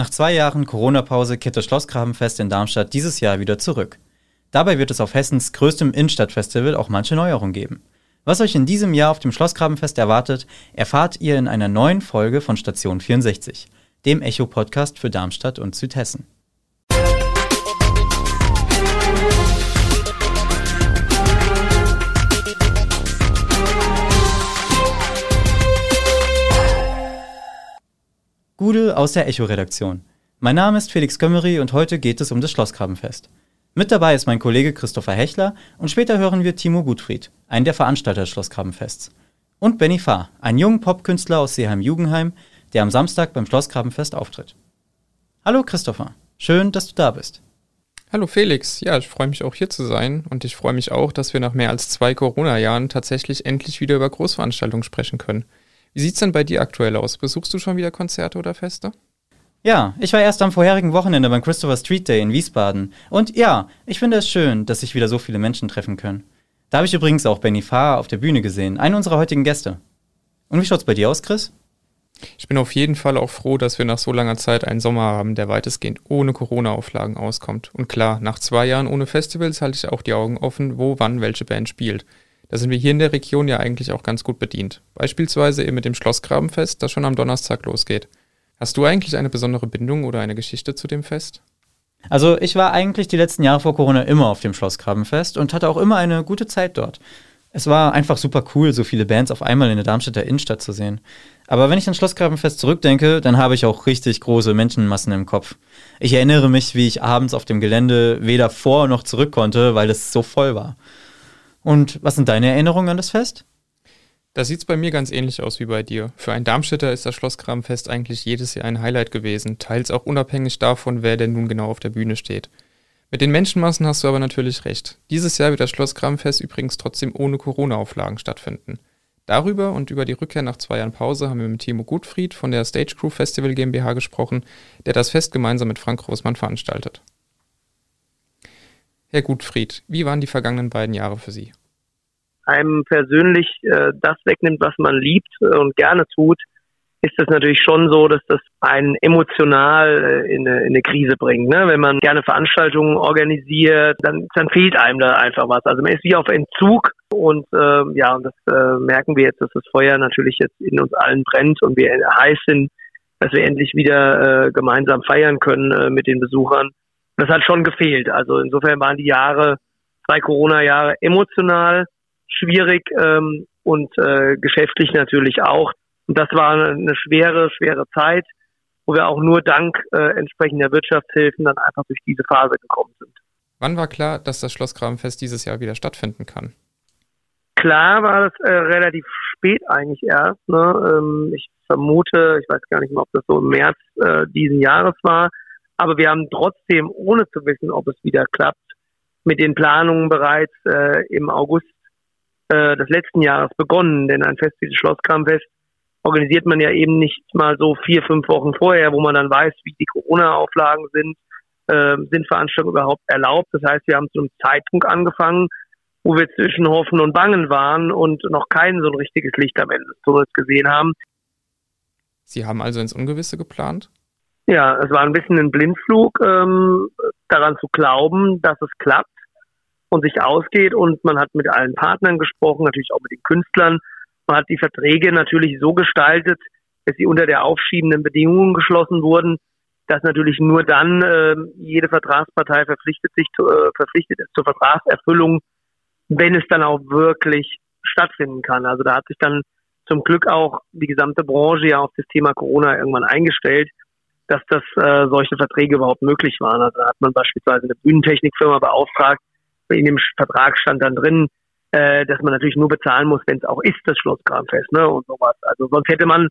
Nach zwei Jahren Corona-Pause kehrt das Schlossgrabenfest in Darmstadt dieses Jahr wieder zurück. Dabei wird es auf Hessens größtem Innenstadtfestival auch manche Neuerungen geben. Was euch in diesem Jahr auf dem Schlossgrabenfest erwartet, erfahrt ihr in einer neuen Folge von Station 64, dem Echo-Podcast für Darmstadt und Südhessen. Gude aus der Echo-Redaktion. Mein Name ist Felix Kömmery und heute geht es um das Schlossgrabenfest. Mit dabei ist mein Kollege Christopher Hechler und später hören wir Timo Gutfried, einen der Veranstalter des Schlossgrabenfests. Und Benny Fahr, einen jungen Popkünstler aus Seeheim-Jugendheim, der am Samstag beim Schlossgrabenfest auftritt. Hallo Christopher, schön, dass du da bist. Hallo Felix, ja, ich freue mich auch hier zu sein und ich freue mich auch, dass wir nach mehr als zwei Corona-Jahren tatsächlich endlich wieder über Großveranstaltungen sprechen können. Wie sieht's denn bei dir aktuell aus? Besuchst du schon wieder Konzerte oder Feste? Ja, ich war erst am vorherigen Wochenende beim Christopher Street Day in Wiesbaden. Und ja, ich finde es schön, dass sich wieder so viele Menschen treffen können. Da habe ich übrigens auch Benny Farr auf der Bühne gesehen, einen unserer heutigen Gäste. Und wie schaut's bei dir aus, Chris? Ich bin auf jeden Fall auch froh, dass wir nach so langer Zeit einen Sommer haben, der weitestgehend ohne Corona-Auflagen auskommt. Und klar, nach zwei Jahren ohne Festivals halte ich auch die Augen offen, wo wann welche Band spielt. Da sind wir hier in der Region ja eigentlich auch ganz gut bedient. Beispielsweise eben mit dem Schlossgrabenfest, das schon am Donnerstag losgeht. Hast du eigentlich eine besondere Bindung oder eine Geschichte zu dem Fest? Also ich war eigentlich die letzten Jahre vor Corona immer auf dem Schlossgrabenfest und hatte auch immer eine gute Zeit dort. Es war einfach super cool, so viele Bands auf einmal in der Darmstädter Innenstadt zu sehen. Aber wenn ich an Schlossgrabenfest zurückdenke, dann habe ich auch richtig große Menschenmassen im Kopf. Ich erinnere mich, wie ich abends auf dem Gelände weder vor noch zurück konnte, weil es so voll war. Und was sind deine Erinnerungen an das Fest? Da sieht es bei mir ganz ähnlich aus wie bei dir. Für einen Darmstädter ist das Schlosskramfest eigentlich jedes Jahr ein Highlight gewesen, teils auch unabhängig davon, wer denn nun genau auf der Bühne steht. Mit den Menschenmassen hast du aber natürlich recht. Dieses Jahr wird das Schlosskramfest übrigens trotzdem ohne Corona-Auflagen stattfinden. Darüber und über die Rückkehr nach zwei Jahren Pause haben wir mit Timo Gutfried von der Stage Crew Festival GmbH gesprochen, der das Fest gemeinsam mit Frank Großmann veranstaltet. Herr Gutfried, wie waren die vergangenen beiden Jahre für Sie? Einem persönlich äh, das wegnimmt, was man liebt äh, und gerne tut, ist es natürlich schon so, dass das einen emotional äh, in, eine, in eine Krise bringt. Ne? Wenn man gerne Veranstaltungen organisiert, dann, dann fehlt einem da einfach was. Also man ist wie auf Entzug und äh, ja, und das äh, merken wir jetzt, dass das Feuer natürlich jetzt in uns allen brennt und wir heiß sind, dass wir endlich wieder äh, gemeinsam feiern können äh, mit den Besuchern das hat schon gefehlt. Also insofern waren die Jahre, zwei Corona-Jahre emotional schwierig ähm, und äh, geschäftlich natürlich auch. Und das war eine schwere, schwere Zeit, wo wir auch nur dank äh, entsprechender Wirtschaftshilfen dann einfach durch diese Phase gekommen sind. Wann war klar, dass das Schlossgrabenfest dieses Jahr wieder stattfinden kann? Klar war das äh, relativ spät eigentlich erst. Ne? Ähm, ich vermute, ich weiß gar nicht mehr, ob das so im März äh, diesen Jahres war, aber wir haben trotzdem, ohne zu wissen, ob es wieder klappt, mit den Planungen bereits äh, im August äh, des letzten Jahres begonnen. Denn ein Fest wie das Schlosskramfest organisiert man ja eben nicht mal so vier, fünf Wochen vorher, wo man dann weiß, wie die Corona-Auflagen sind, äh, sind Veranstaltungen überhaupt erlaubt. Das heißt, wir haben zu einem Zeitpunkt angefangen, wo wir zwischen Hoffen und Bangen waren und noch kein so ein richtiges Licht am Ende des Tunnels gesehen haben. Sie haben also ins Ungewisse geplant? Ja, es war ein bisschen ein Blindflug, ähm, daran zu glauben, dass es klappt und sich ausgeht. Und man hat mit allen Partnern gesprochen, natürlich auch mit den Künstlern. Man hat die Verträge natürlich so gestaltet, dass sie unter der aufschiebenden Bedingungen geschlossen wurden, dass natürlich nur dann äh, jede Vertragspartei verpflichtet sich äh, verpflichtet ist zur Vertragserfüllung, wenn es dann auch wirklich stattfinden kann. Also da hat sich dann zum Glück auch die gesamte Branche ja auf das Thema Corona irgendwann eingestellt dass das äh, solche Verträge überhaupt möglich waren. Also da hat man beispielsweise eine Bühnentechnikfirma beauftragt, in dem Vertrag stand dann drin, äh, dass man natürlich nur bezahlen muss, wenn es auch ist, das Schlosskramfest, ne, und sowas. Also sonst hätte man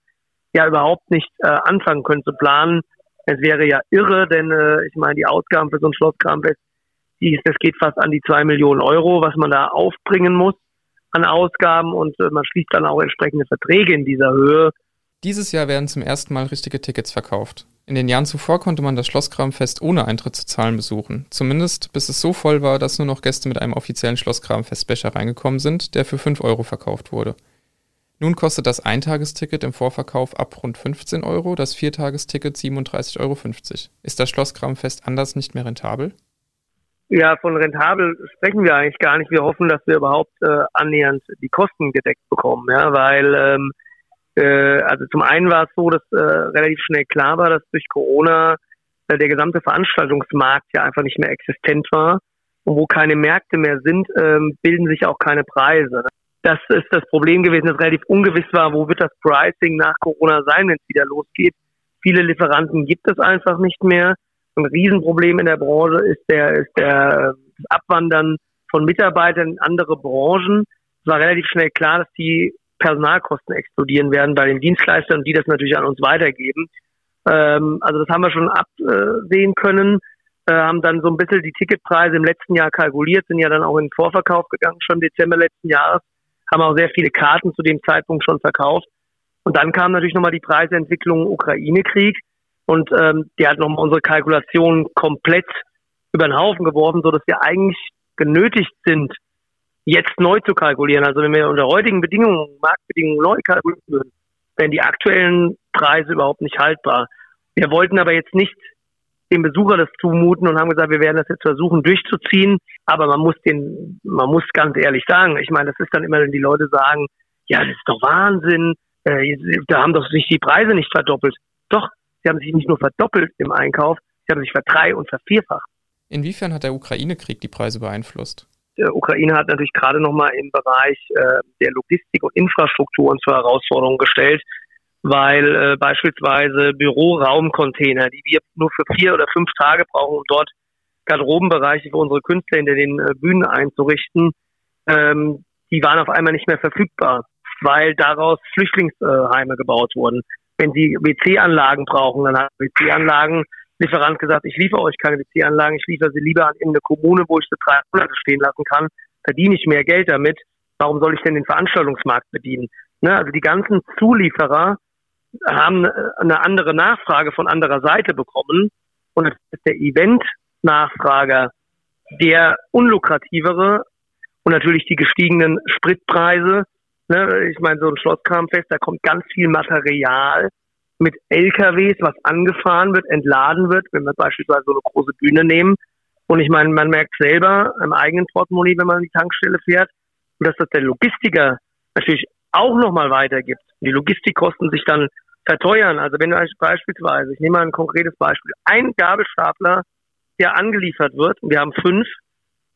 ja überhaupt nicht äh, anfangen können zu planen. Es wäre ja irre, denn äh, ich meine, die Ausgaben für so ein Schlosskramfest, die, das geht fast an die zwei Millionen Euro, was man da aufbringen muss an Ausgaben und äh, man schließt dann auch entsprechende Verträge in dieser Höhe. Dieses Jahr werden zum ersten Mal richtige Tickets verkauft. In den Jahren zuvor konnte man das Schlosskramfest ohne Eintritt zu zahlen besuchen. Zumindest bis es so voll war, dass nur noch Gäste mit einem offiziellen Schlosskramfest-Becher reingekommen sind, der für 5 Euro verkauft wurde. Nun kostet das Eintagesticket im Vorverkauf ab rund 15 Euro, das Viertagesticket 37,50 Euro. Ist das Schlosskramfest anders nicht mehr rentabel? Ja, von rentabel sprechen wir eigentlich gar nicht. Wir hoffen, dass wir überhaupt äh, annähernd die Kosten gedeckt bekommen, ja, weil ähm, äh, also zum einen war es so, dass äh, relativ schnell klar war, dass durch Corona äh, der gesamte Veranstaltungsmarkt ja einfach nicht mehr existent war und wo keine Märkte mehr sind, ähm, bilden sich auch keine Preise. Das ist das Problem gewesen, dass relativ ungewiss war, wo wird das Pricing nach Corona sein, wenn es wieder losgeht. Viele Lieferanten gibt es einfach nicht mehr. Ein Riesenproblem in der Branche ist der, ist der das Abwandern von Mitarbeitern in andere Branchen. Es war relativ schnell klar, dass die Personalkosten explodieren werden bei den Dienstleistern, die das natürlich an uns weitergeben. Ähm, also das haben wir schon absehen können, äh, haben dann so ein bisschen die Ticketpreise im letzten Jahr kalkuliert, sind ja dann auch in den Vorverkauf gegangen, schon Dezember letzten Jahres haben auch sehr viele Karten zu dem Zeitpunkt schon verkauft. Und dann kam natürlich nochmal die Preisentwicklung Ukraine-Krieg und ähm, die hat nochmal unsere Kalkulation komplett über den Haufen geworfen, so dass wir eigentlich genötigt sind, jetzt neu zu kalkulieren. Also wenn wir unter heutigen Bedingungen, Marktbedingungen neu kalkulieren würden, wären die aktuellen Preise überhaupt nicht haltbar. Wir wollten aber jetzt nicht dem Besucher das zumuten und haben gesagt, wir werden das jetzt versuchen durchzuziehen. Aber man muss den, man muss ganz ehrlich sagen, ich meine, das ist dann immer, wenn die Leute sagen, ja, das ist doch Wahnsinn, äh, da haben doch sich die Preise nicht verdoppelt. Doch, sie haben sich nicht nur verdoppelt im Einkauf, sie haben sich verdrei- und vervierfacht. Inwiefern hat der Ukraine-Krieg die Preise beeinflusst? Der Ukraine hat natürlich gerade nochmal im Bereich äh, der Logistik und Infrastrukturen zur Herausforderung gestellt weil äh, beispielsweise Büroraumcontainer, die wir nur für vier oder fünf Tage brauchen, um dort Garderobenbereiche für unsere Künstler hinter den äh, Bühnen einzurichten, ähm, die waren auf einmal nicht mehr verfügbar, weil daraus Flüchtlingsheime gebaut wurden. Wenn sie WC-Anlagen brauchen, dann hat WC-Anlagen Lieferant gesagt, ich liefere euch keine WC-Anlagen, ich liefere sie lieber an irgendeine Kommune, wo ich sie drei Monate stehen lassen kann, verdiene ich mehr Geld damit. Warum soll ich denn den Veranstaltungsmarkt bedienen? Ne, also die ganzen Zulieferer haben eine andere Nachfrage von anderer Seite bekommen. Und es ist der Event-Nachfrager der unlukrativere und natürlich die gestiegenen Spritpreise. Ne, ich meine, so ein Schlosskramfest, da kommt ganz viel Material mit LKWs, was angefahren wird, entladen wird, wenn wir beispielsweise so eine große Bühne nehmen. Und ich meine, man merkt selber im eigenen Portemonnaie, wenn man an die Tankstelle fährt, dass das der Logistiker natürlich auch nochmal weitergibt, die Logistikkosten sich dann verteuern. Also wenn beispielsweise, ich nehme mal ein konkretes Beispiel, ein Gabelstapler, der angeliefert wird, und wir haben fünf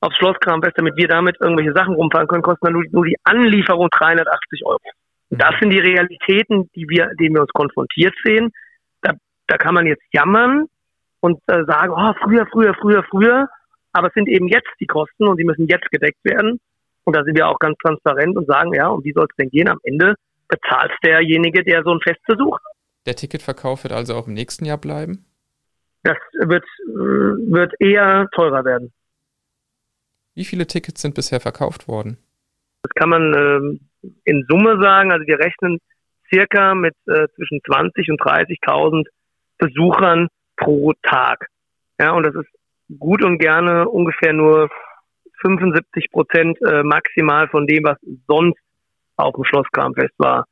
aufs Schloss Kramfest, damit wir damit irgendwelche Sachen rumfahren können, kosten dann nur, nur die Anlieferung 380 Euro. Und das sind die Realitäten, die wir, denen wir uns konfrontiert sehen. Da, da kann man jetzt jammern und äh, sagen, oh, früher, früher, früher, früher. Aber es sind eben jetzt die Kosten und die müssen jetzt gedeckt werden. Und da sind wir auch ganz transparent und sagen, ja, um wie soll es denn gehen? Am Ende bezahlt derjenige, der so ein Fest besucht. Der Ticketverkauf wird also auch im nächsten Jahr bleiben? Das wird, wird eher teurer werden. Wie viele Tickets sind bisher verkauft worden? Das kann man ähm, in Summe sagen. Also wir rechnen circa mit äh, zwischen 20 und 30.000 Besuchern pro Tag. Ja, und das ist gut und gerne ungefähr nur 75 Prozent äh, maximal von dem, was sonst auf dem Schlosskramfest war.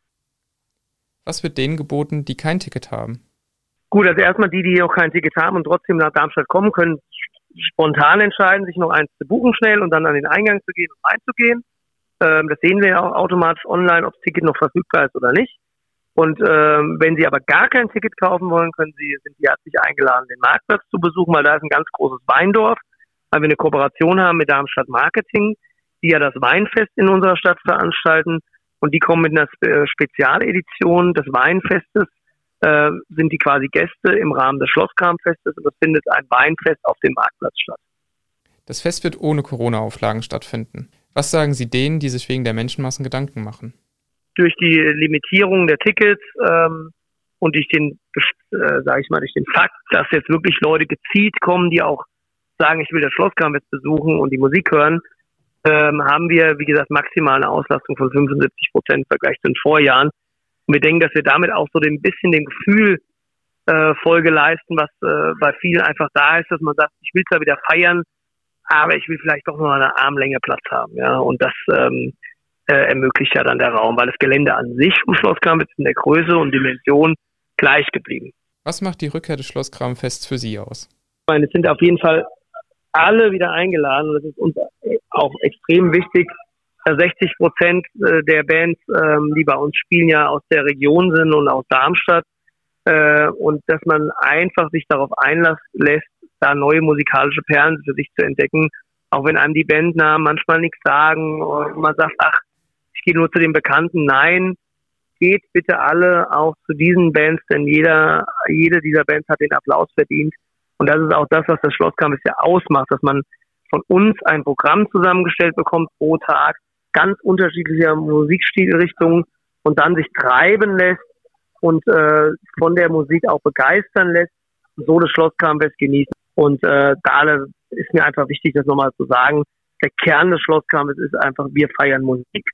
Was wird denen geboten, die kein Ticket haben? Gut, also erstmal die, die noch kein Ticket haben und trotzdem nach Darmstadt kommen, können spontan entscheiden, sich noch eins zu buchen schnell und dann an den Eingang zu gehen und reinzugehen. Ähm, das sehen wir ja auch automatisch online, ob das Ticket noch verfügbar ist oder nicht. Und ähm, wenn Sie aber gar kein Ticket kaufen wollen, können Sie, sind Sie herzlich eingeladen, den Marktplatz zu besuchen, weil da ist ein ganz großes Weindorf weil wir eine Kooperation haben mit Darmstadt Marketing, die ja das Weinfest in unserer Stadt veranstalten. Und die kommen mit einer äh, Spezialedition des Weinfestes, äh, sind die quasi Gäste im Rahmen des Schlosskramfestes und es findet ein Weinfest auf dem Marktplatz statt. Das Fest wird ohne Corona-Auflagen stattfinden. Was sagen Sie denen, die sich wegen der Menschenmassen Gedanken machen? Durch die Limitierung der Tickets ähm, und durch den, äh, sage ich mal, durch den Fakt, dass jetzt wirklich Leute gezielt kommen, die auch sagen, ich will das Schlosskramfest besuchen und die Musik hören, ähm, haben wir, wie gesagt, maximal eine Auslastung von 75 Prozent im Vergleich zu den Vorjahren. Und wir denken, dass wir damit auch so ein bisschen den Gefühl äh, Folge leisten, was äh, bei vielen einfach da ist, dass man sagt, ich will zwar wieder feiern, aber ich will vielleicht doch noch eine Armlänge Platz haben. Ja, und das ähm, äh, ermöglicht ja dann der Raum, weil das Gelände an sich vom Schloss Kramfest in der Größe und Dimension gleich geblieben. Was macht die Rückkehr des Schloss Kramfest für Sie aus? Ich meine, es sind auf jeden Fall alle wieder eingeladen und das ist uns auch extrem wichtig. 60 Prozent äh, der Bands, ähm, die bei uns spielen, ja aus der Region sind und aus Darmstadt. Äh, und dass man einfach sich darauf einlässt, da neue musikalische Perlen für sich zu entdecken, auch wenn einem die Bandnamen manchmal nichts sagen und man sagt, ach, ich gehe nur zu den Bekannten. Nein, geht bitte alle auch zu diesen Bands, denn jeder, jede dieser Bands hat den Applaus verdient. Und das ist auch das, was das Schlosskamp ja ausmacht, dass man von uns ein Programm zusammengestellt bekommt pro Tag, ganz unterschiedlicher Musikstilrichtungen und dann sich treiben lässt und äh, von der Musik auch begeistern lässt, so das Schloss Kramfest genießen. Und äh, da ist mir einfach wichtig, das nochmal zu sagen. Der Kern des Schloss Kramfest ist einfach, wir feiern Musik.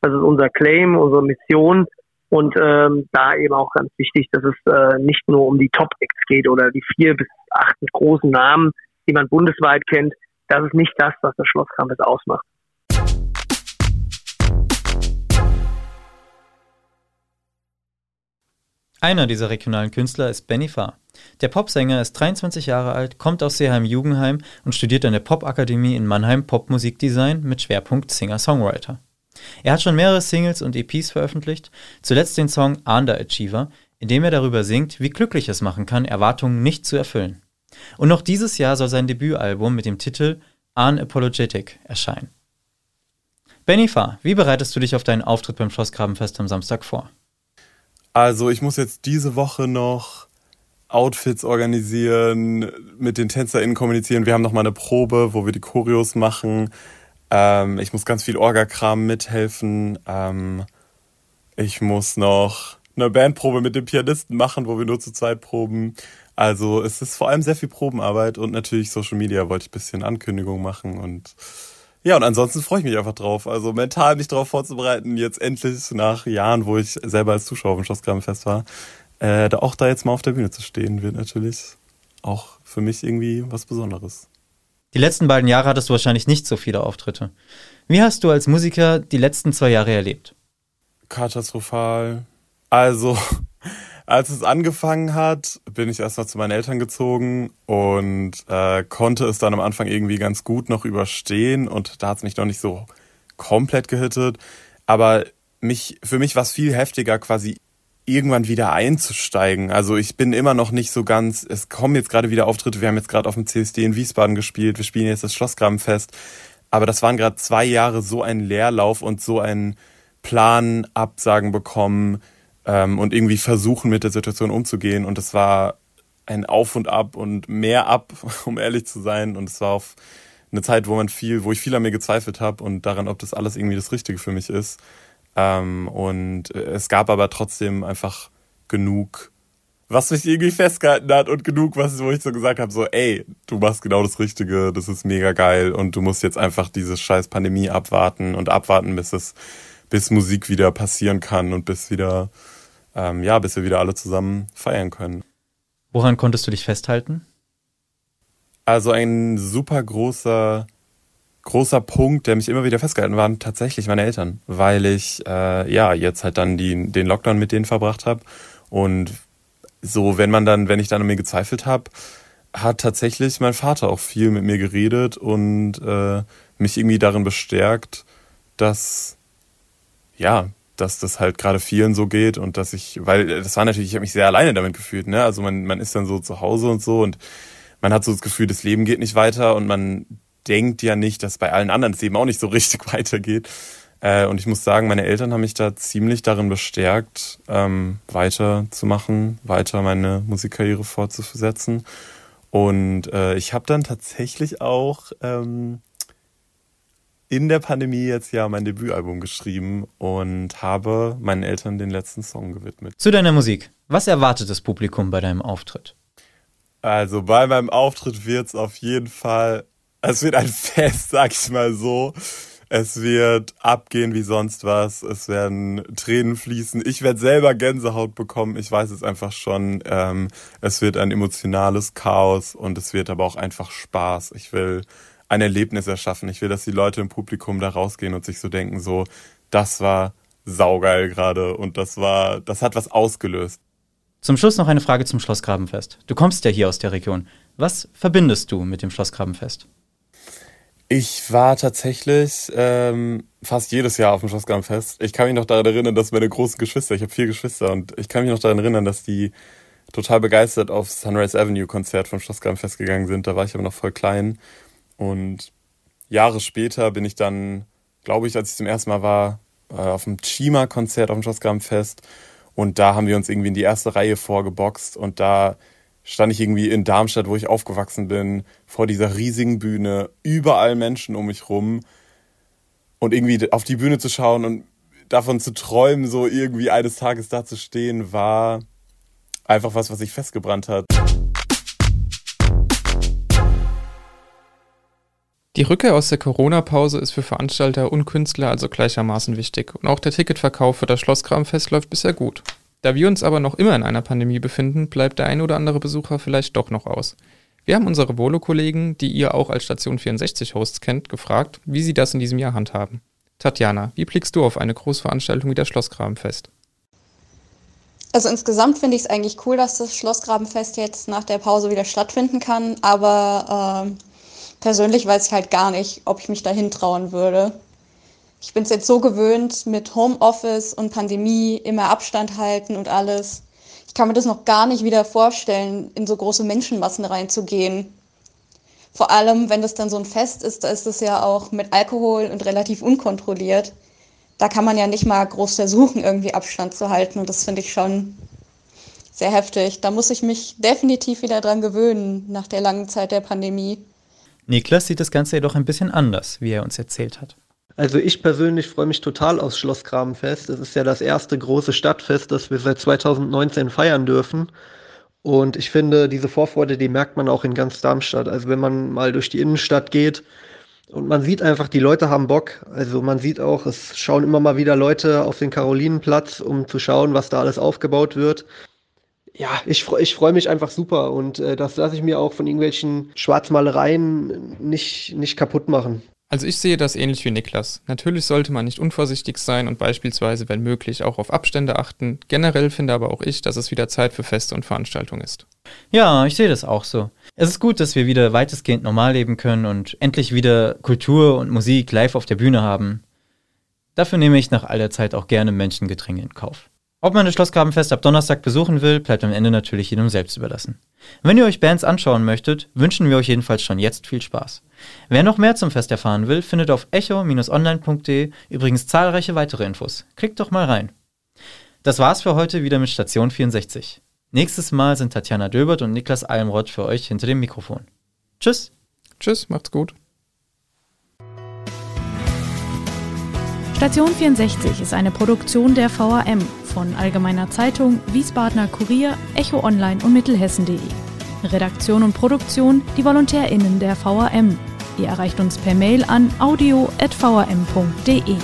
Das ist unser Claim, unsere Mission. Und ähm, da eben auch ganz wichtig, dass es äh, nicht nur um die Top-Acts geht oder die vier bis acht großen Namen, die man bundesweit kennt. Das ist nicht das, was das Schloss Kramfest ausmacht. Einer dieser regionalen Künstler ist Benny Farr. Der Popsänger ist 23 Jahre alt, kommt aus Seeheim-Jugendheim und studiert an der Popakademie in Mannheim Popmusikdesign mit Schwerpunkt Singer-Songwriter. Er hat schon mehrere Singles und EPs veröffentlicht, zuletzt den Song Underachiever, in dem er darüber singt, wie glücklich es machen kann, Erwartungen nicht zu erfüllen. Und noch dieses Jahr soll sein Debütalbum mit dem Titel Unapologetic erscheinen. Benny Farr, wie bereitest du dich auf deinen Auftritt beim Schlossgrabenfest am Samstag vor? Also ich muss jetzt diese Woche noch Outfits organisieren, mit den TänzerInnen kommunizieren. Wir haben noch mal eine Probe, wo wir die Choreos machen. Ähm, ich muss ganz viel Orgakram mithelfen. Ähm, ich muss noch eine Bandprobe mit dem Pianisten machen, wo wir nur zu zweit proben. Also es ist vor allem sehr viel Probenarbeit und natürlich Social Media wollte ich ein bisschen Ankündigung machen und ja, und ansonsten freue ich mich einfach drauf. Also mental mich darauf vorzubereiten, jetzt endlich nach Jahren, wo ich selber als Zuschauer im Schlossgrabenfest war, äh, da auch da jetzt mal auf der Bühne zu stehen, wird natürlich auch für mich irgendwie was Besonderes. Die letzten beiden Jahre hattest du wahrscheinlich nicht so viele Auftritte. Wie hast du als Musiker die letzten zwei Jahre erlebt? Katastrophal. Also, als es angefangen hat, bin ich erstmal zu meinen Eltern gezogen und äh, konnte es dann am Anfang irgendwie ganz gut noch überstehen und da hat es mich noch nicht so komplett gehittet. Aber mich, für mich war es viel heftiger, quasi irgendwann wieder einzusteigen. Also ich bin immer noch nicht so ganz, es kommen jetzt gerade wieder Auftritte, wir haben jetzt gerade auf dem CSD in Wiesbaden gespielt, wir spielen jetzt das Schlossgrabenfest. Aber das waren gerade zwei Jahre so ein Leerlauf und so ein Plan absagen bekommen, ähm, und irgendwie versuchen, mit der Situation umzugehen. Und es war ein Auf und Ab und mehr ab, um ehrlich zu sein. Und es war auf eine Zeit, wo man viel, wo ich viel an mir gezweifelt habe und daran, ob das alles irgendwie das Richtige für mich ist. Ähm, und es gab aber trotzdem einfach genug, was mich irgendwie festgehalten hat und genug, was wo ich so gesagt habe, so, ey, du machst genau das Richtige, das ist mega geil und du musst jetzt einfach diese scheiß Pandemie abwarten und abwarten, bis es, bis Musik wieder passieren kann und bis wieder ähm, ja, bis wir wieder alle zusammen feiern können. Woran konntest du dich festhalten? Also ein super großer, großer Punkt, der mich immer wieder festgehalten war, waren tatsächlich meine Eltern, weil ich äh, ja jetzt halt dann die, den Lockdown mit denen verbracht habe und so, wenn man dann, wenn ich dann an mir gezweifelt habe, hat tatsächlich mein Vater auch viel mit mir geredet und äh, mich irgendwie darin bestärkt, dass ja, dass das halt gerade vielen so geht und dass ich, weil das war natürlich, ich habe mich sehr alleine damit gefühlt, ne? Also man, man ist dann so zu Hause und so und man hat so das Gefühl, das Leben geht nicht weiter und man denkt ja nicht, dass bei allen anderen das Leben auch nicht so richtig weitergeht. Äh, und ich muss sagen, meine Eltern haben mich da ziemlich darin bestärkt, ähm, weiterzumachen, weiter meine Musikkarriere fortzusetzen. Und äh, ich habe dann tatsächlich auch ähm, in der Pandemie jetzt ja mein Debütalbum geschrieben und habe meinen Eltern den letzten Song gewidmet. Zu deiner Musik. Was erwartet das Publikum bei deinem Auftritt? Also bei meinem Auftritt wird es auf jeden Fall, es wird ein Fest, sag ich mal so. Es wird abgehen wie sonst was. Es werden Tränen fließen. Ich werde selber Gänsehaut bekommen. Ich weiß es einfach schon. Ähm, es wird ein emotionales Chaos und es wird aber auch einfach Spaß. Ich will ein Erlebnis erschaffen. Ich will, dass die Leute im Publikum da rausgehen und sich so denken, so, das war saugeil gerade und das war, das hat was ausgelöst. Zum Schluss noch eine Frage zum Schlossgrabenfest. Du kommst ja hier aus der Region. Was verbindest du mit dem Schlossgrabenfest? Ich war tatsächlich ähm, fast jedes Jahr auf dem Schlossgrabenfest. Ich kann mich noch daran erinnern, dass meine großen Geschwister, ich habe vier Geschwister und ich kann mich noch daran erinnern, dass die total begeistert aufs Sunrise Avenue Konzert vom Schlossgrabenfest gegangen sind. Da war ich aber noch voll klein und Jahre später bin ich dann, glaube ich, als ich zum ersten Mal war, äh, auf dem Chima-Konzert auf dem Schlossgrabenfest. Und da haben wir uns irgendwie in die erste Reihe vorgeboxt. Und da stand ich irgendwie in Darmstadt, wo ich aufgewachsen bin, vor dieser riesigen Bühne, überall Menschen um mich rum. Und irgendwie auf die Bühne zu schauen und davon zu träumen, so irgendwie eines Tages da zu stehen, war einfach was, was sich festgebrannt hat. Die Rückkehr aus der Corona-Pause ist für Veranstalter und Künstler also gleichermaßen wichtig und auch der Ticketverkauf für das Schlosskramfest läuft bisher gut. Da wir uns aber noch immer in einer Pandemie befinden, bleibt der ein oder andere Besucher vielleicht doch noch aus. Wir haben unsere Volo-Kollegen, die ihr auch als Station 64-Hosts kennt, gefragt, wie sie das in diesem Jahr handhaben. Tatjana, wie blickst du auf eine Großveranstaltung wie das Schlossgrabenfest? Also insgesamt finde ich es eigentlich cool, dass das Schlossgrabenfest jetzt nach der Pause wieder stattfinden kann, aber äh, persönlich weiß ich halt gar nicht, ob ich mich dahin trauen würde. Ich bin es jetzt so gewöhnt mit Homeoffice und Pandemie, immer Abstand halten und alles. Ich kann mir das noch gar nicht wieder vorstellen, in so große Menschenmassen reinzugehen. Vor allem, wenn das dann so ein Fest ist, da ist es ja auch mit Alkohol und relativ unkontrolliert. Da kann man ja nicht mal groß versuchen, irgendwie Abstand zu halten. Und das finde ich schon sehr heftig. Da muss ich mich definitiv wieder dran gewöhnen nach der langen Zeit der Pandemie. Niklas sieht das Ganze jedoch ein bisschen anders, wie er uns erzählt hat. Also ich persönlich freue mich total aufs Schloss Grabenfest. Es ist ja das erste große Stadtfest, das wir seit 2019 feiern dürfen. Und ich finde, diese Vorfreude, die merkt man auch in ganz Darmstadt. Also wenn man mal durch die Innenstadt geht und man sieht einfach, die Leute haben Bock. Also man sieht auch, es schauen immer mal wieder Leute auf den Karolinenplatz, um zu schauen, was da alles aufgebaut wird ja, ich, ich freue mich einfach super und äh, das lasse ich mir auch von irgendwelchen Schwarzmalereien nicht, nicht kaputt machen. Also ich sehe das ähnlich wie Niklas. Natürlich sollte man nicht unvorsichtig sein und beispielsweise, wenn möglich, auch auf Abstände achten. Generell finde aber auch ich, dass es wieder Zeit für Feste und Veranstaltungen ist. Ja, ich sehe das auch so. Es ist gut, dass wir wieder weitestgehend normal leben können und endlich wieder Kultur und Musik live auf der Bühne haben. Dafür nehme ich nach all der Zeit auch gerne Menschengedränge in Kauf. Ob man das Schlossgrabenfest ab Donnerstag besuchen will, bleibt am Ende natürlich jedem selbst überlassen. Wenn ihr euch Bands anschauen möchtet, wünschen wir euch jedenfalls schon jetzt viel Spaß. Wer noch mehr zum Fest erfahren will, findet auf echo-online.de übrigens zahlreiche weitere Infos. Klickt doch mal rein. Das war's für heute wieder mit Station 64. Nächstes Mal sind Tatjana Döbert und Niklas Almroth für euch hinter dem Mikrofon. Tschüss. Tschüss, macht's gut. Station 64 ist eine Produktion der VAM von Allgemeiner Zeitung, Wiesbadener Kurier, Echo Online und Mittelhessen.de. Redaktion und Produktion die VolontärInnen der VAM. Ihr erreicht uns per Mail an audio.vam.de.